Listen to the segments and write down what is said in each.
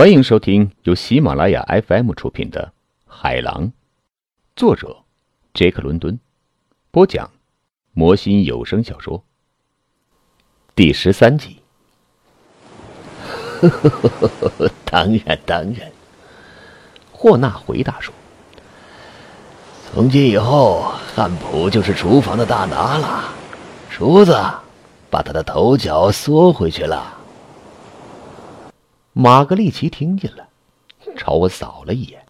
欢迎收听由喜马拉雅 FM 出品的《海狼》，作者杰克·伦敦，播讲魔心有声小说第十三集。当然，当然。霍纳回答说：“从今以后，汉普就是厨房的大拿了。厨子，把他的头脚缩回去了。”玛格丽奇听见了，朝我扫了一眼。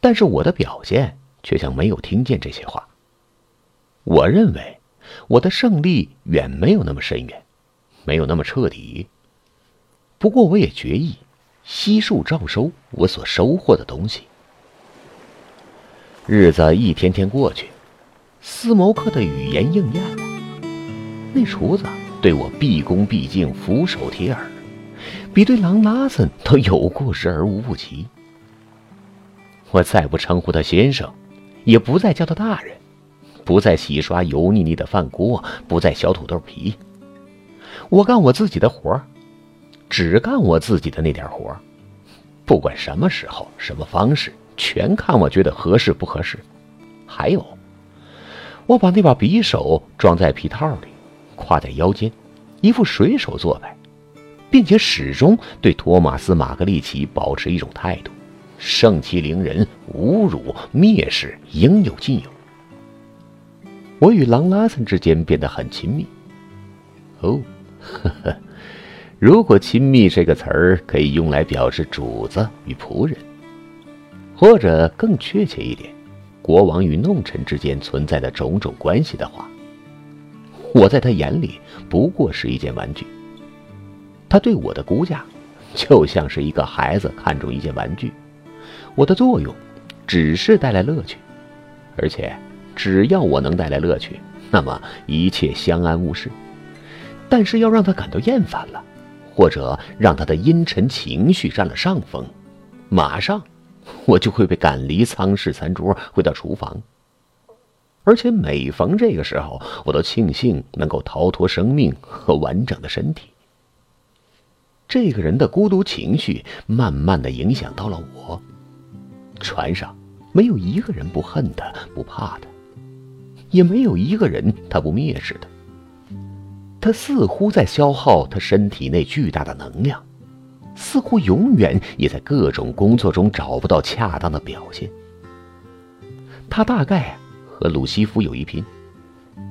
但是我的表现却像没有听见这些话。我认为我的胜利远没有那么深远，没有那么彻底。不过我也决意悉数照收我所收获的东西。日子一天天过去，斯谋克的语言应验了。那厨子对我毕恭毕敬，俯首帖耳。比对狼拉森都有过之而无不及。我再不称呼他先生，也不再叫他大人，不再洗刷油腻腻的饭锅，不再削土豆皮。我干我自己的活只干我自己的那点活不管什么时候、什么方式，全看我觉得合适不合适。还有，我把那把匕首装在皮套里，挎在腰间，一副水手做派。并且始终对托马斯·马格利奇保持一种态度：盛气凌人，侮辱、蔑视应有尽有。我与狼拉森之间变得很亲密。哦，呵呵，如果“亲密”这个词儿可以用来表示主子与仆人，或者更确切一点，国王与弄臣之间存在的种种关系的话，我在他眼里不过是一件玩具。他对我的估价，就像是一个孩子看中一件玩具。我的作用，只是带来乐趣，而且只要我能带来乐趣，那么一切相安无事。但是要让他感到厌烦了，或者让他的阴沉情绪占了上风，马上我就会被赶离舱室餐桌，回到厨房。而且每逢这个时候，我都庆幸能够逃脱生命和完整的身体。这个人的孤独情绪慢慢的影响到了我。船上没有一个人不恨他、不怕他，也没有一个人他不蔑视他。他似乎在消耗他身体内巨大的能量，似乎永远也在各种工作中找不到恰当的表现。他大概和鲁西夫有一拼。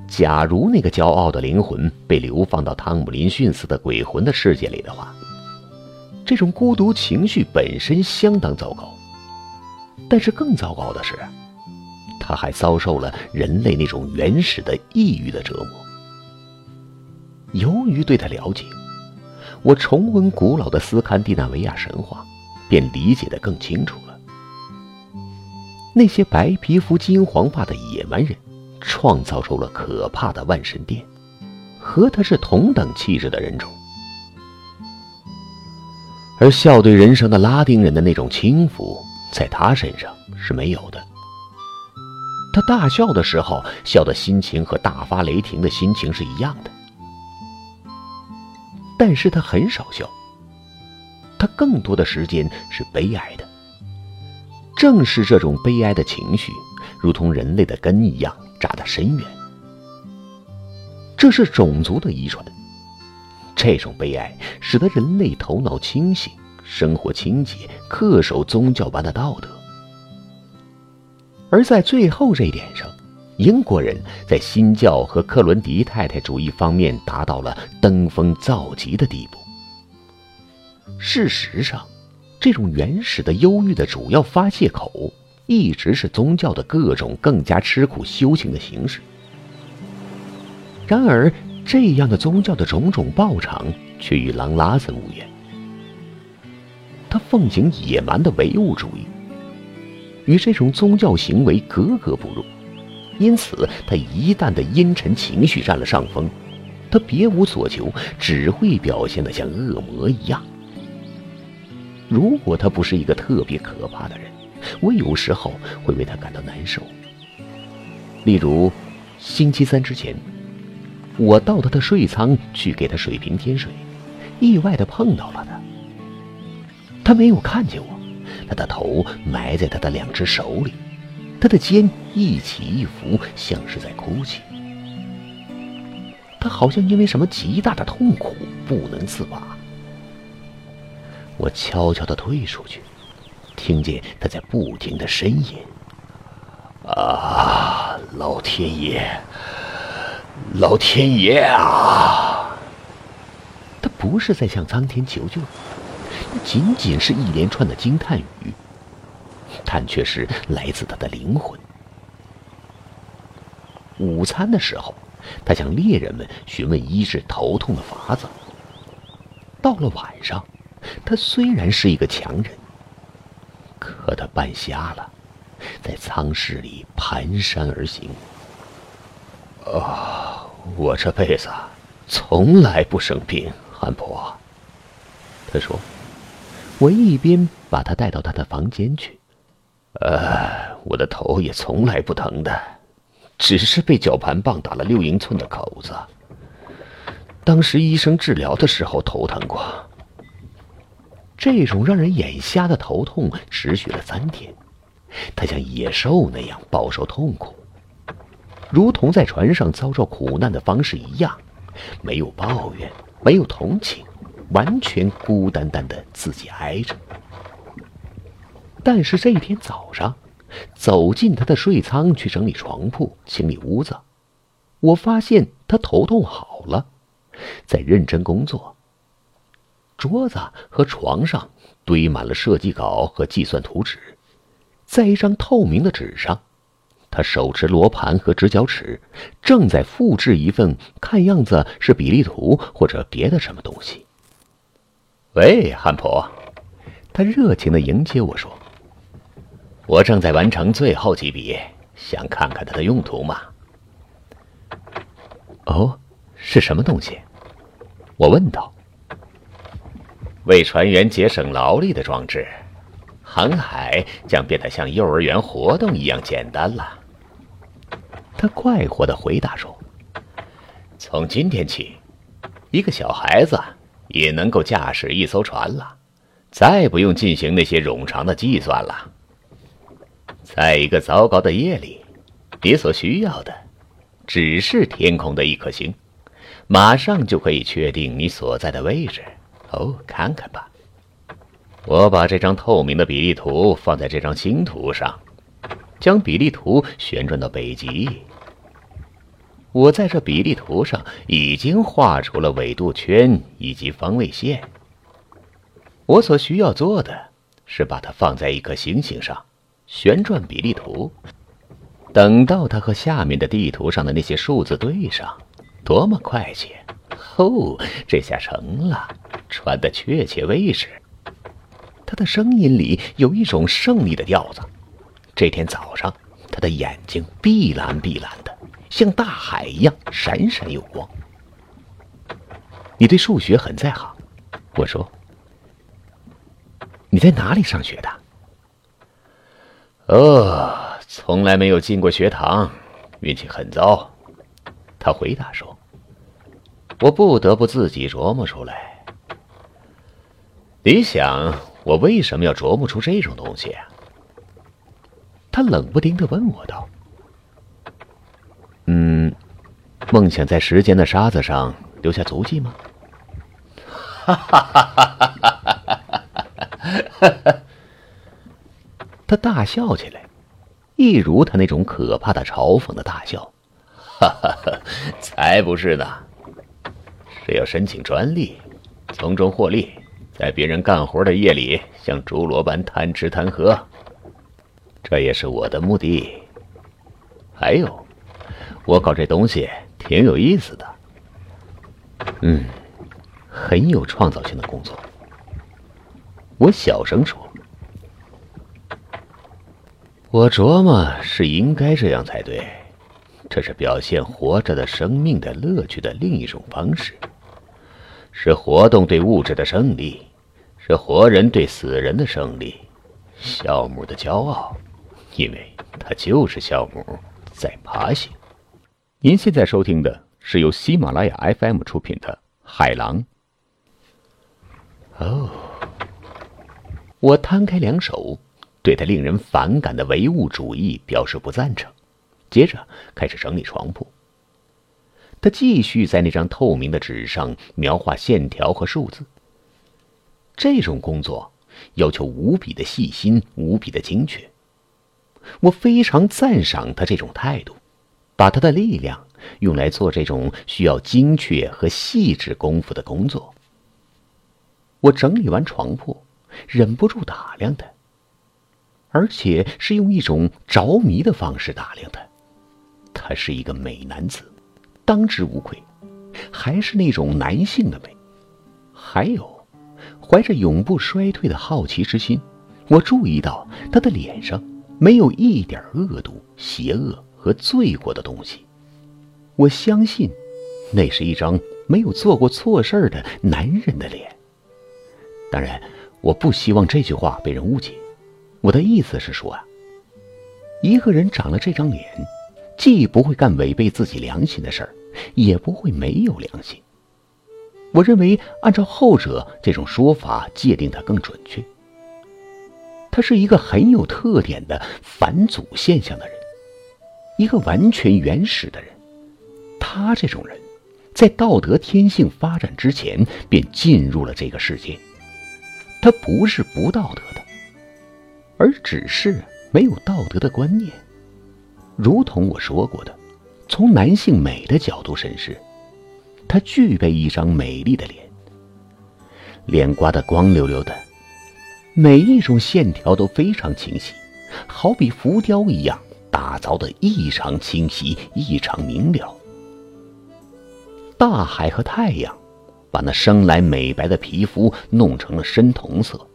假如那个骄傲的灵魂被流放到汤姆林逊似的鬼魂的世界里的话。这种孤独情绪本身相当糟糕，但是更糟糕的是，他还遭受了人类那种原始的抑郁的折磨。由于对他了解，我重温古老的斯堪的纳维亚神话，便理解的更清楚了。那些白皮肤、金黄发的野蛮人，创造出了可怕的万神殿，和他是同等气质的人种。而笑对人生的拉丁人的那种轻浮，在他身上是没有的。他大笑的时候，笑的心情和大发雷霆的心情是一样的。但是他很少笑，他更多的时间是悲哀的。正是这种悲哀的情绪，如同人类的根一样扎得深远。这是种族的遗传。这种悲哀使得人类头脑清醒，生活清洁，恪守宗教般的道德。而在最后这一点上，英国人在新教和克伦迪太太主义方面达到了登峰造极的地步。事实上，这种原始的忧郁的主要发泄口，一直是宗教的各种更加吃苦修行的形式。然而。这样的宗教的种种报偿，却与狼拉森无缘。他奉行野蛮的唯物主义，与这种宗教行为格格不入。因此，他一旦的阴沉情绪占了上风，他别无所求，只会表现得像恶魔一样。如果他不是一个特别可怕的人，我有时候会为他感到难受。例如，星期三之前。我到他的睡舱去给他水瓶添水，意外的碰到了他。他没有看见我，他的头埋在他的两只手里，他的肩一起一伏，像是在哭泣。他好像因为什么极大的痛苦不能自拔。我悄悄地退出去，听见他在不停地呻吟：“啊，老天爷，老天爷啊！”他不是在向苍天求救，仅仅是一连串的惊叹语，但却是来自他的灵魂。午餐的时候。他向猎人们询问医治头痛的法子。到了晚上，他虽然是一个强人，可他半瞎了，在舱室里蹒跚而行。啊，我这辈子从来不生病，韩婆。他说：“我一边把他带到他的房间去。呃，我的头也从来不疼的。”只是被绞盘棒打了六英寸的口子。当时医生治疗的时候头疼过。这种让人眼瞎的头痛持续了三天，他像野兽那样饱受痛苦，如同在船上遭受苦难的方式一样，没有抱怨，没有同情，完全孤单单的自己挨着。但是这一天早上。走进他的睡舱去整理床铺、清理屋子，我发现他头痛好了，在认真工作。桌子和床上堆满了设计稿和计算图纸，在一张透明的纸上，他手持罗盘和直角尺，正在复制一份看样子是比例图或者别的什么东西。喂，汉婆，他热情的迎接我说。我正在完成最后几笔，想看看它的用途嘛。哦，是什么东西？我问道。为船员节省劳力的装置，航海将变得像幼儿园活动一样简单了。他快活的回答说：“从今天起，一个小孩子也能够驾驶一艘船了，再不用进行那些冗长的计算了。”在一个糟糕的夜里，你所需要的只是天空的一颗星，马上就可以确定你所在的位置。哦，看看吧，我把这张透明的比例图放在这张星图上，将比例图旋转到北极。我在这比例图上已经画出了纬度圈以及方位线。我所需要做的是把它放在一颗星星上。旋转比例图，等到它和下面的地图上的那些数字对上，多么快捷！哦，这下成了，船的确切位置。他的声音里有一种胜利的调子。这天早上，他的眼睛碧蓝碧蓝的，像大海一样闪闪有光。你对数学很在行，我说。你在哪里上学的？哦，从来没有进过学堂，运气很糟。他回答说：“我不得不自己琢磨出来。你想，我为什么要琢磨出这种东西？”他冷不丁的问我道：“嗯，梦想在时间的沙子上留下足迹吗？”哈哈哈哈哈哈！他大笑起来，一如他那种可怕的嘲讽的大笑。哈哈哈，才不是呢！是要申请专利，从中获利，在别人干活的夜里像猪罗般贪吃贪喝。这也是我的目的。还有，我搞这东西挺有意思的。嗯，很有创造性的工作。我小声说。我琢磨是应该这样才对，这是表现活着的生命的乐趣的另一种方式，是活动对物质的胜利，是活人对死人的胜利，酵母的骄傲，因为它就是酵母在爬行。您现在收听的是由喜马拉雅 FM 出品的《海狼》。哦，我摊开两手，对他令人反感的唯物主义表示不赞成，接着开始整理床铺。他继续在那张透明的纸上描画线条和数字。这种工作要求无比的细心，无比的精确。我非常赞赏他这种态度，把他的力量用来做这种需要精确和细致功夫的工作。我整理完床铺，忍不住打量他，而且是用一种着迷的方式打量他。他是一个美男子。当之无愧，还是那种男性的美。还有，怀着永不衰退的好奇之心，我注意到他的脸上没有一点恶毒、邪恶和罪过的东西。我相信，那是一张没有做过错事的男人的脸。当然，我不希望这句话被人误解。我的意思是说啊，一个人长了这张脸。既不会干违背自己良心的事儿，也不会没有良心。我认为，按照后者这种说法界定他更准确。他是一个很有特点的反祖现象的人，一个完全原始的人。他这种人，在道德天性发展之前便进入了这个世界。他不是不道德的，而只是没有道德的观念。如同我说过的，从男性美的角度审视，他具备一张美丽的脸，脸刮得光溜溜的，每一种线条都非常清晰，好比浮雕一样打造的异常清晰、异常明了。大海和太阳，把那生来美白的皮肤弄成了深铜色，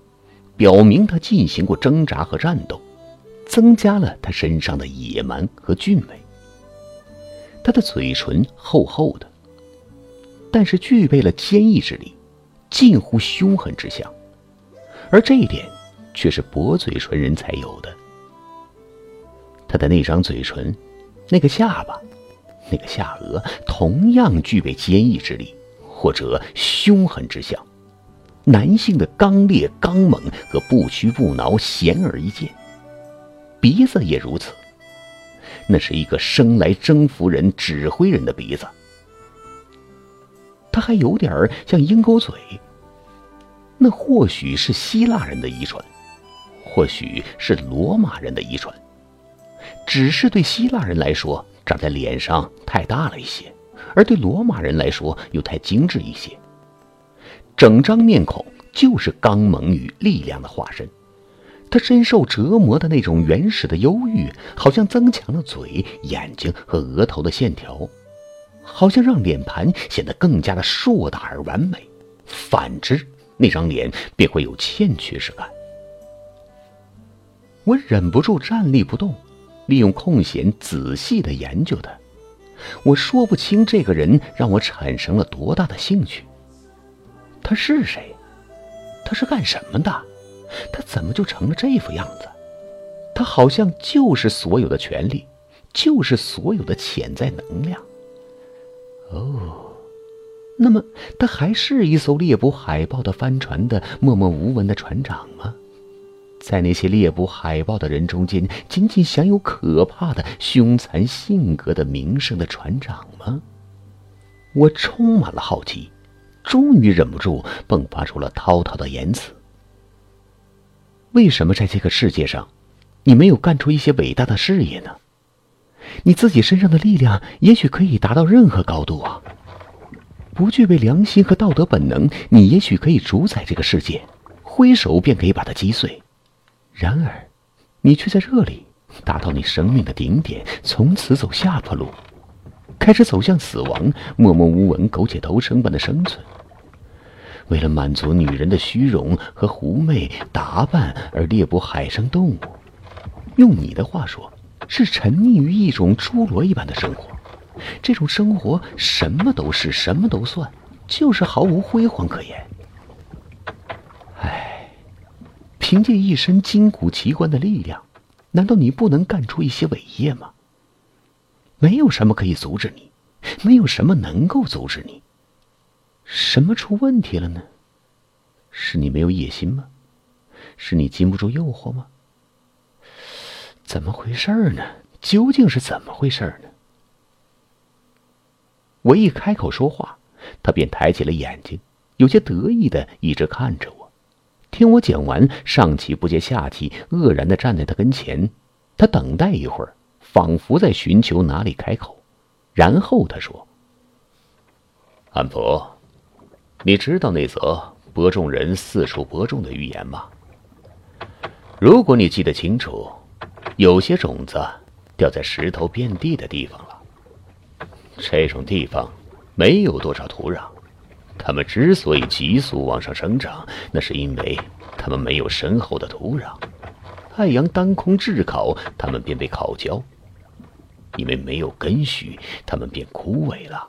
表明他进行过挣扎和战斗。增加了他身上的野蛮和俊美。他的嘴唇厚厚的，但是具备了坚毅之力，近乎凶狠之相，而这一点却是薄嘴唇人才有的。他的那张嘴唇，那个下巴，那个下颚，同样具备坚毅之力或者凶狠之相。男性的刚烈、刚猛和不屈不挠显而易见。鼻子也如此，那是一个生来征服人、指挥人的鼻子。他还有点像鹰钩嘴，那或许是希腊人的遗传，或许是罗马人的遗传，只是对希腊人来说长在脸上太大了一些，而对罗马人来说又太精致一些。整张面孔就是刚猛与力量的化身。他深受折磨的那种原始的忧郁，好像增强了嘴、眼睛和额头的线条，好像让脸盘显得更加的硕大而完美。反之，那张脸便会有欠缺之感。我忍不住站立不动，利用空闲仔细的研究他。我说不清这个人让我产生了多大的兴趣。他是谁？他是干什么的？他怎么就成了这副样子？他好像就是所有的权利，就是所有的潜在能量。哦，那么他还是一艘猎捕海豹的帆船的默默无闻的船长吗？在那些猎捕海豹的人中间，仅仅享有可怕的凶残性格的名声的船长吗？我充满了好奇，终于忍不住迸发出了滔滔的言辞。为什么在这个世界上，你没有干出一些伟大的事业呢？你自己身上的力量也许可以达到任何高度啊！不具备良心和道德本能，你也许可以主宰这个世界，挥手便可以把它击碎。然而，你却在这里达到你生命的顶点，从此走下坡路，开始走向死亡，默默无闻、苟且偷生般的生存。为了满足女人的虚荣和狐媚打扮而猎捕海生动物，用你的话说，是沉溺于一种侏罗一般的生活。这种生活什么都是，什么都算，就是毫无辉煌可言。凭借一身筋骨奇观的力量，难道你不能干出一些伟业吗？没有什么可以阻止你，没有什么能够阻止你。什么出问题了呢？是你没有野心吗？是你禁不住诱惑吗？怎么回事呢？究竟是怎么回事呢？我一开口说话，他便抬起了眼睛，有些得意的一直看着我。听我讲完，上气不接下气，愕然的站在他跟前。他等待一会儿，仿佛在寻求哪里开口，然后他说：“安普，你知道那则播种人四处播种的预言吗？如果你记得清楚，有些种子掉在石头遍地的地方了。”这种地方没有多少土壤，它们之所以急速往上生长，那是因为它们没有深厚的土壤。太阳当空炙烤，它们便被烤焦；因为没有根须，它们便枯萎了。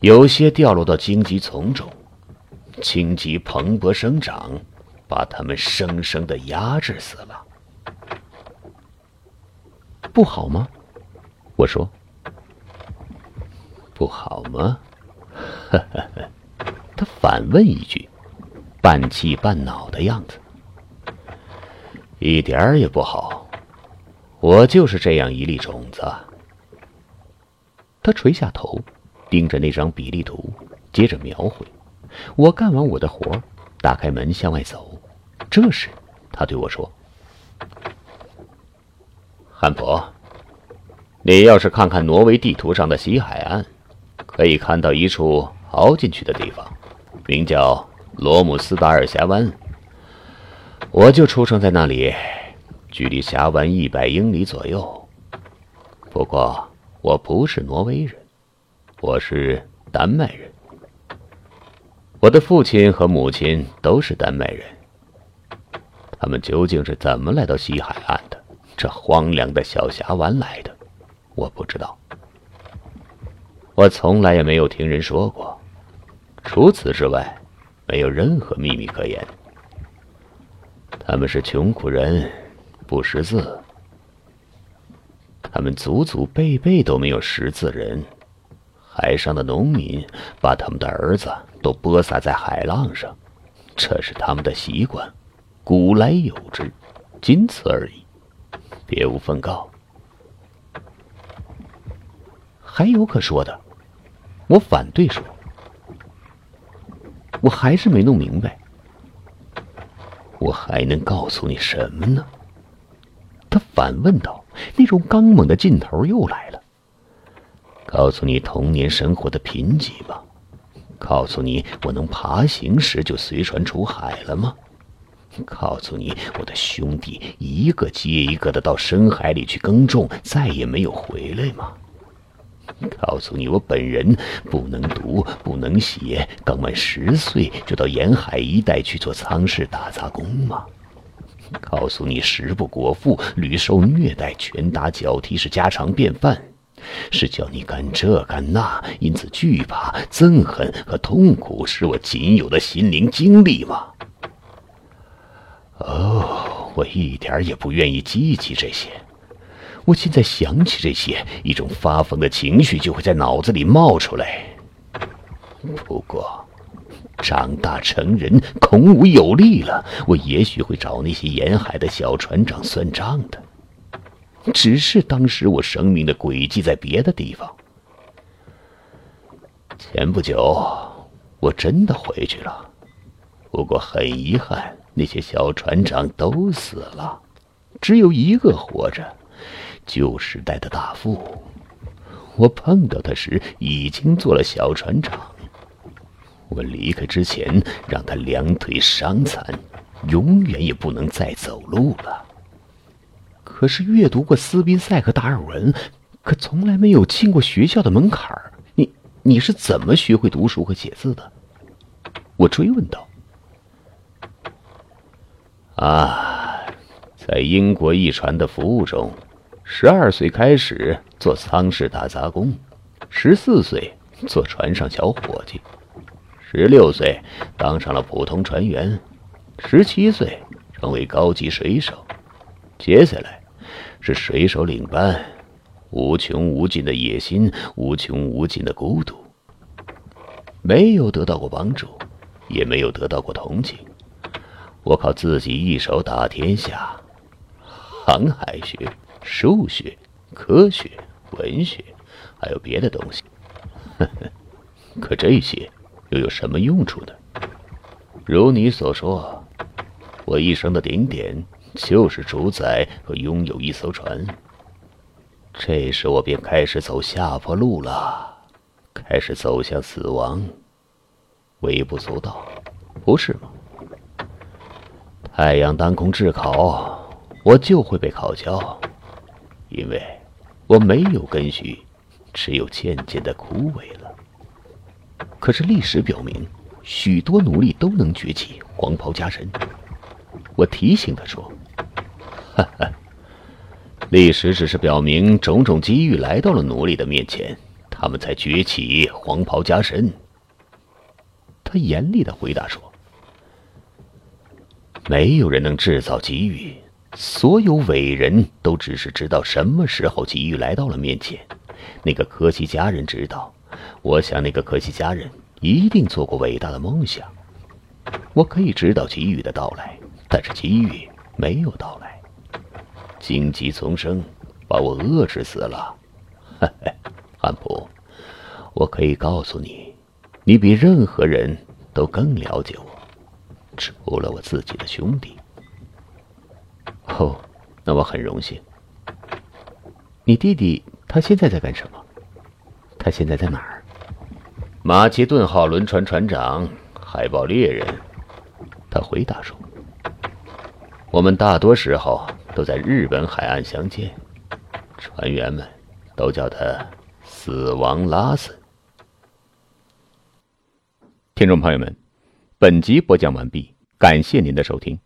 有些掉落到荆棘丛中，荆棘蓬勃生长，把它们生生的压制死了。不好吗？我说。不好吗？呵 他反问一句，半气半恼的样子。一点儿也不好，我就是这样一粒种子。他垂下头，盯着那张比例图，接着描绘。我干完我的活，打开门向外走。这时，他对我说：“汉普，你要是看看挪威地图上的西海岸。”可以看到一处凹进去的地方，名叫罗姆斯达尔峡湾。我就出生在那里，距离峡湾一百英里左右。不过我不是挪威人，我是丹麦人。我的父亲和母亲都是丹麦人。他们究竟是怎么来到西海岸的？这荒凉的小峡湾来的？我不知道。我从来也没有听人说过，除此之外，没有任何秘密可言。他们是穷苦人，不识字。他们祖祖辈辈都没有识字人。海上的农民把他们的儿子都播撒在海浪上，这是他们的习惯，古来有之，仅此而已，别无分告。还有可说的。我反对说，我还是没弄明白。我还能告诉你什么呢？他反问道，那种刚猛的劲头又来了。告诉你童年生活的贫瘠吗？告诉你我能爬行时就随船出海了吗？告诉你我的兄弟一个接一个的到深海里去耕种，再也没有回来吗？告诉你，我本人不能读，不能写，刚满十岁就到沿海一带去做仓室打杂工吗？告诉你，食不果腹，屡受虐待，拳打脚踢是家常便饭，是叫你干这干那，因此惧怕、憎恨和痛苦是我仅有的心灵经历吗？哦，我一点也不愿意记起这些。我现在想起这些，一种发疯的情绪就会在脑子里冒出来。不过，长大成人，孔武有力了，我也许会找那些沿海的小船长算账的。只是当时我生命的轨迹在别的地方。前不久，我真的回去了，不过很遗憾，那些小船长都死了，只有一个活着。旧时代的大副，我碰到他时已经做了小船长。我离开之前，让他两腿伤残，永远也不能再走路了。可是阅读过斯宾塞和达尔文，可从来没有进过学校的门槛儿。你你是怎么学会读书和写字的？我追问道。啊，在英国一船的服务中。十二岁开始做舱室打杂工，十四岁做船上小伙计，十六岁当上了普通船员，十七岁成为高级水手。接下来是水手领班，无穷无尽的野心，无穷无尽的孤独。没有得到过帮助，也没有得到过同情。我靠自己一手打天下，航海学、数学、科学、文学，还有别的东西。呵呵，可这些又有什么用处呢？如你所说，我一生的顶点就是主宰和拥有一艘船。这时我便开始走下坡路了，开始走向死亡。微不足道，不是吗？太阳当空炙烤，我就会被烤焦，因为我没有根须，只有渐渐的枯萎了。可是历史表明，许多奴隶都能崛起，黄袍加身。我提醒他说：“哈哈，历史只是表明种种机遇来到了奴隶的面前，他们才崛起，黄袍加身。”他严厉的回答说。没有人能制造机遇，所有伟人都只是知道什么时候机遇来到了面前。那个科西嘉人知道，我想那个科西嘉人一定做过伟大的梦想。我可以知道机遇的到来，但是机遇没有到来。荆棘丛生，把我遏制死了。嘿嘿，汉普，我可以告诉你，你比任何人都更了解我。除了我自己的兄弟，哦，那我很荣幸。你弟弟他现在在干什么？他现在在哪儿？马其顿号轮船船长，海豹猎人。他回答说：“我们大多时候都在日本海岸相见，船员们都叫他死亡拉森。”听众朋友们。本集播讲完毕，感谢您的收听。